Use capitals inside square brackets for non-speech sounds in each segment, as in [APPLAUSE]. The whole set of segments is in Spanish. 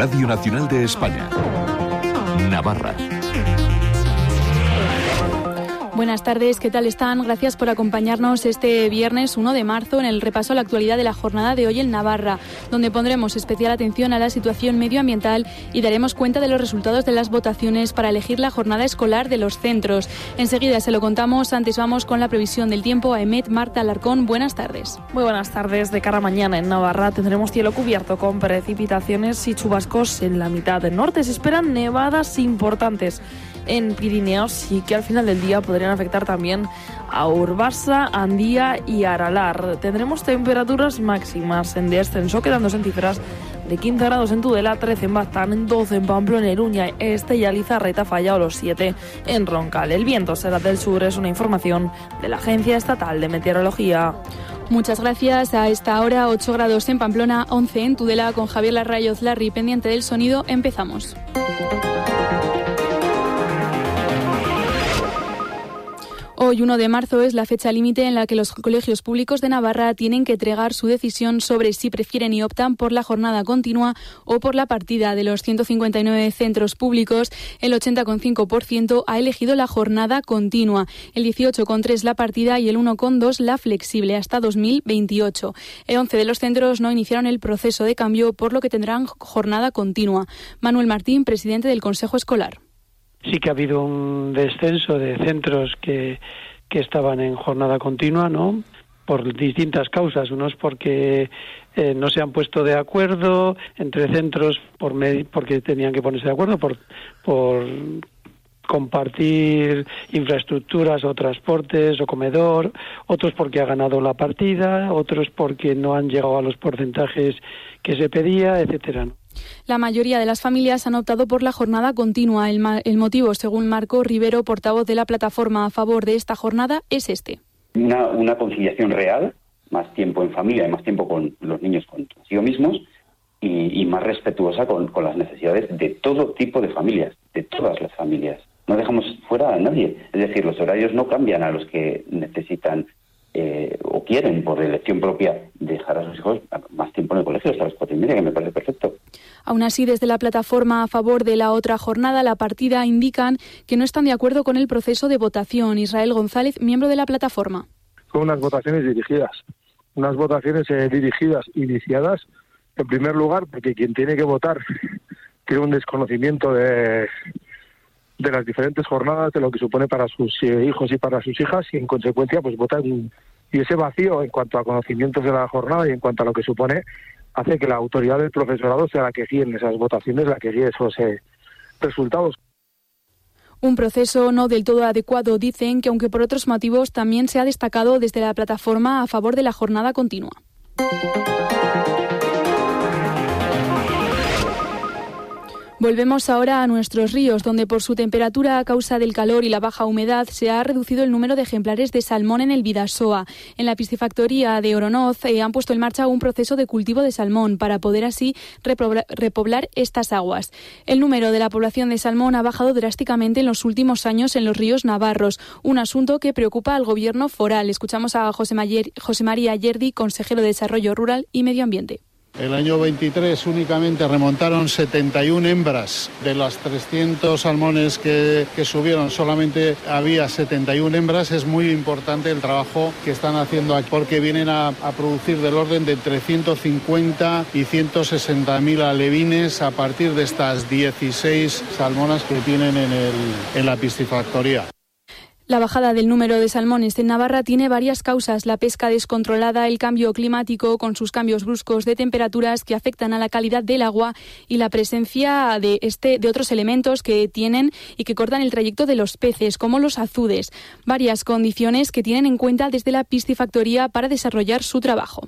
Radio Nacional de España. Navarra. Buenas tardes, ¿qué tal están? Gracias por acompañarnos este viernes 1 de marzo en el repaso a la actualidad de la jornada de hoy en Navarra, donde pondremos especial atención a la situación medioambiental y daremos cuenta de los resultados de las votaciones para elegir la jornada escolar de los centros. Enseguida se lo contamos, antes vamos con la previsión del tiempo a Emet Marta Alarcón. Buenas tardes. Muy buenas tardes. De cara a mañana en Navarra tendremos cielo cubierto con precipitaciones y chubascos en la mitad del norte. Se esperan nevadas importantes en Pirineos y que al final del día podrían afectar también a Urbasa, Andía y Aralar. Tendremos temperaturas máximas en descenso, quedándose en cifras de 15 grados en Tudela, 13 en Baztán, 12 en Pamplona, en Iruña, Este y Alizarreta falla o los 7 en Roncal. El viento será del sur, es una información de la Agencia Estatal de Meteorología. Muchas gracias. A esta hora, 8 grados en Pamplona, 11 en Tudela, con Javier Larrayoz Larry pendiente del sonido. Empezamos. Hoy, 1 de marzo, es la fecha límite en la que los colegios públicos de Navarra tienen que entregar su decisión sobre si prefieren y optan por la jornada continua o por la partida. De los 159 centros públicos, el 80,5% ha elegido la jornada continua, el 18,3% la partida y el 1,2% la flexible hasta 2028. El 11 de los centros no iniciaron el proceso de cambio, por lo que tendrán jornada continua. Manuel Martín, presidente del Consejo Escolar sí que ha habido un descenso de centros que, que estaban en jornada continua, ¿no? Por distintas causas. Unos porque eh, no se han puesto de acuerdo entre centros por porque tenían que ponerse de acuerdo por, por compartir infraestructuras o transportes o comedor, otros porque ha ganado la partida, otros porque no han llegado a los porcentajes que se pedía, etcétera. La mayoría de las familias han optado por la jornada continua. El, motivo, según Marco Rivero, portavoz de la plataforma a favor de esta jornada, es este. Una, conciliación real, más tiempo en familia y más tiempo con los niños consigo mismos y, más respetuosa con las necesidades de todo tipo de familias, de todas las familias. No dejamos fuera a nadie. Es decir, los horarios no cambian a los que necesitan eh, o quieren por elección propia dejar a sus hijos más tiempo en el colegio hasta las cuatro y media, que me parece perfecto. Aún así, desde la plataforma a favor de la otra jornada, la partida indican que no están de acuerdo con el proceso de votación. Israel González, miembro de la plataforma. Son unas votaciones dirigidas, unas votaciones eh, dirigidas, iniciadas, en primer lugar, porque quien tiene que votar [LAUGHS] tiene un desconocimiento de, de las diferentes jornadas, de lo que supone para sus eh, hijos y para sus hijas, y en consecuencia, pues votan. Y ese vacío en cuanto a conocimientos de la jornada y en cuanto a lo que supone, hace que la autoridad del profesorado sea la que guíe en esas votaciones, la que guíe esos eh, resultados. Un proceso no del todo adecuado, dicen que aunque por otros motivos también se ha destacado desde la plataforma a favor de la jornada continua. Volvemos ahora a nuestros ríos, donde por su temperatura a causa del calor y la baja humedad se ha reducido el número de ejemplares de salmón en el Vidasoa. En la piscifactoría de Oronoz eh, han puesto en marcha un proceso de cultivo de salmón para poder así repoblar estas aguas. El número de la población de salmón ha bajado drásticamente en los últimos años en los ríos navarros, un asunto que preocupa al gobierno foral. Escuchamos a José, José María Yerdi, consejero de Desarrollo Rural y Medio Ambiente. El año 23 únicamente remontaron 71 hembras. De las 300 salmones que, subieron, solamente había 71 hembras. Es muy importante el trabajo que están haciendo aquí porque vienen a, producir del orden de entre 150 y 160 mil alevines a partir de estas 16 salmonas que tienen en, en la piscifactoría. La bajada del número de salmones en Navarra tiene varias causas. La pesca descontrolada, el cambio climático con sus cambios bruscos de temperaturas que afectan a la calidad del agua y la presencia de, este, de otros elementos que tienen y que cortan el trayecto de los peces, como los azudes. Varias condiciones que tienen en cuenta desde la piscifactoría para desarrollar su trabajo.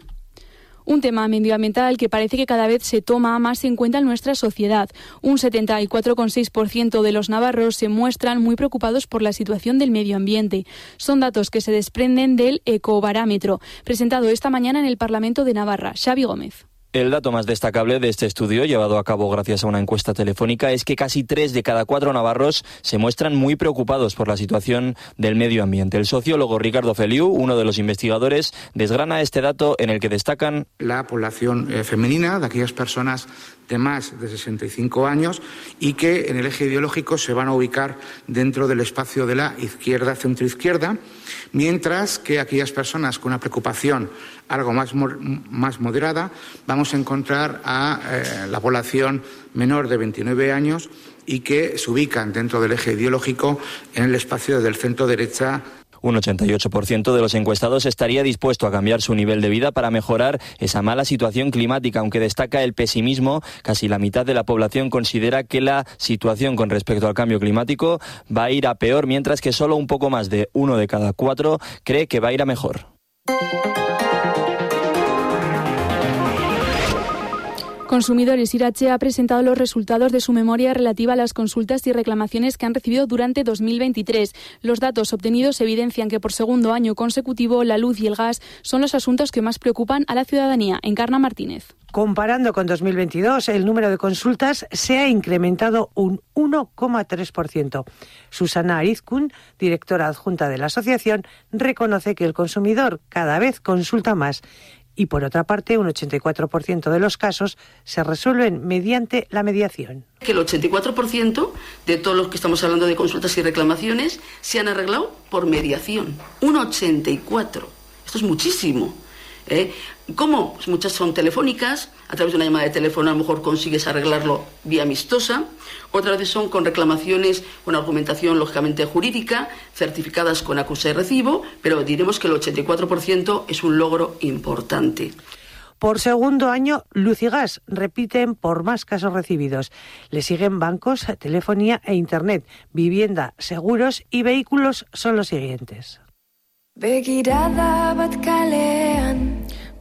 Un tema medioambiental que parece que cada vez se toma más en cuenta en nuestra sociedad. Un 74,6% de los navarros se muestran muy preocupados por la situación del medio ambiente. Son datos que se desprenden del ecobarámetro, presentado esta mañana en el Parlamento de Navarra. Xavi Gómez. El dato más destacable de este estudio, llevado a cabo gracias a una encuesta telefónica, es que casi tres de cada cuatro navarros se muestran muy preocupados por la situación del medio ambiente. El sociólogo Ricardo Feliu, uno de los investigadores, desgrana este dato en el que destacan la población eh, femenina de aquellas personas de más de 65 años y que en el eje ideológico se van a ubicar dentro del espacio de la izquierda centroizquierda, mientras que aquellas personas con una preocupación algo más, más moderada vamos a encontrar a eh, la población menor de 29 años y que se ubican dentro del eje ideológico en el espacio del centro derecha un 88% de los encuestados estaría dispuesto a cambiar su nivel de vida para mejorar esa mala situación climática, aunque destaca el pesimismo. Casi la mitad de la población considera que la situación con respecto al cambio climático va a ir a peor, mientras que solo un poco más de uno de cada cuatro cree que va a ir a mejor. Consumidores Irache ha presentado los resultados de su memoria relativa a las consultas y reclamaciones que han recibido durante 2023. Los datos obtenidos evidencian que por segundo año consecutivo la luz y el gas son los asuntos que más preocupan a la ciudadanía. Encarna Martínez. Comparando con 2022, el número de consultas se ha incrementado un 1,3%. Susana Arizkun, directora adjunta de la asociación, reconoce que el consumidor cada vez consulta más y por otra parte un 84% de los casos se resuelven mediante la mediación. Que el 84% de todos los que estamos hablando de consultas y reclamaciones se han arreglado por mediación. Un 84. Esto es muchísimo. ¿Eh? ¿Cómo? Pues muchas son telefónicas, a través de una llamada de teléfono a lo mejor consigues arreglarlo vía amistosa, otras veces son con reclamaciones, con argumentación lógicamente jurídica, certificadas con acusa y recibo, pero diremos que el 84% es un logro importante. Por segundo año, Luz y Gas repiten por más casos recibidos. Le siguen bancos, telefonía e Internet. Vivienda, seguros y vehículos son los siguientes.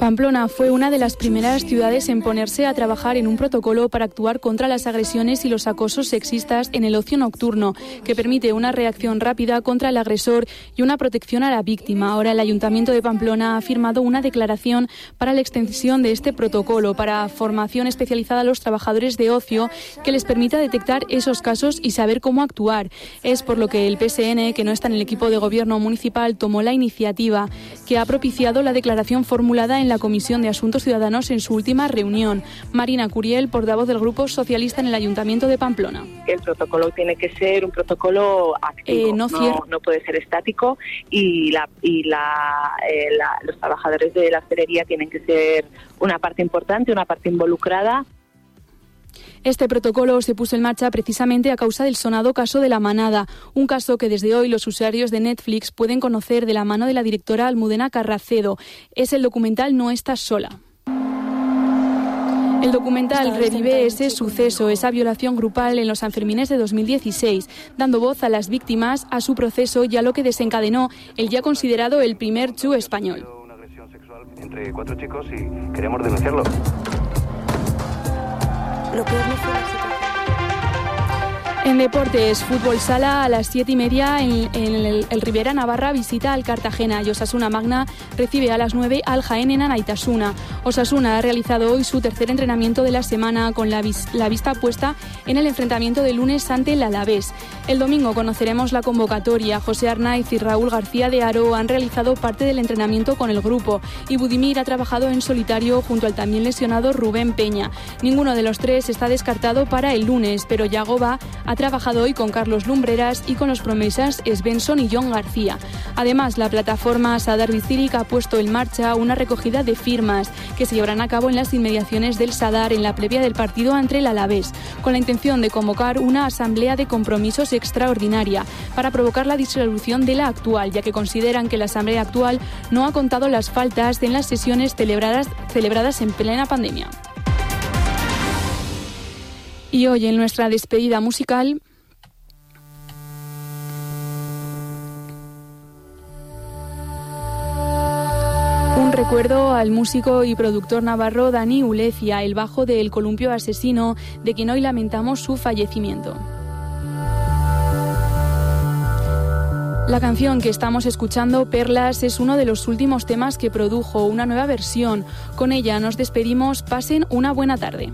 Pamplona fue una de las primeras ciudades en ponerse a trabajar en un protocolo para actuar contra las agresiones y los acosos sexistas en el ocio nocturno, que permite una reacción rápida contra el agresor y una protección a la víctima. Ahora el Ayuntamiento de Pamplona ha firmado una declaración para la extensión de este protocolo, para formación especializada a los trabajadores de ocio, que les permita detectar esos casos y saber cómo actuar. Es por lo que el PSN, que no está en el equipo de gobierno municipal, tomó la iniciativa, que ha propiciado la declaración formulada en la Comisión de Asuntos Ciudadanos en su última reunión. Marina Curiel, portavoz del Grupo Socialista en el Ayuntamiento de Pamplona. El protocolo tiene que ser un protocolo activo, eh, no, puede ser estático y, la, y eh, los trabajadores de la hostelería tienen que ser una parte importante, una parte involucrada este protocolo se puso en marcha precisamente a causa del sonado caso de la manada, un caso que desde hoy los usuarios de Netflix pueden conocer de la mano de la directora Almudena Carracedo. Es el documental No estás sola. El documental revive ese suceso, esa violación grupal en los Sanfermines de 2016, dando voz a las víctimas, a su proceso y a lo que desencadenó el ya considerado el primer chu español. Una agresión sexual entre cuatro chicos y queremos denunciarlo. Lo peor no fue la. En deportes, fútbol sala a las siete y media en, el, Rivera Navarra visita al Cartagena y Osasuna Magna recibe a las 9 al Jaén en Anaitasuna. Osasuna ha realizado hoy su tercer entrenamiento de la semana con la, vista puesta en el enfrentamiento de lunes ante el Alavés. El domingo conoceremos la convocatoria. José Arnaiz y Raúl García de Aro han realizado parte del entrenamiento con el grupo y Budimir ha trabajado en solitario junto al también lesionado Rubén Peña. Ninguno de los tres está descartado para el lunes, pero Yagoba ha trabajado hoy con Carlos Lumbreras y con los promesas Svensson y John García. Además, la plataforma Sadar Bicírica ha puesto en marcha una recogida de firmas que se llevarán a cabo en las inmediaciones del Sadar en la previa del partido entre el Alavés, con la intención de convocar una asamblea de compromisos extraordinaria para provocar la disolución de la actual, ya que consideran que la Asamblea actual no ha contado las faltas en las sesiones celebradas, celebradas en plena pandemia. Y hoy en nuestra despedida musical un recuerdo al músico y productor navarro Dani Ulecia, el bajo del columpio asesino, de quien hoy lamentamos su fallecimiento. La canción que estamos escuchando, Perlas, es uno de los últimos temas que produjo una nueva versión. Con ella nos despedimos. Pasen una buena tarde.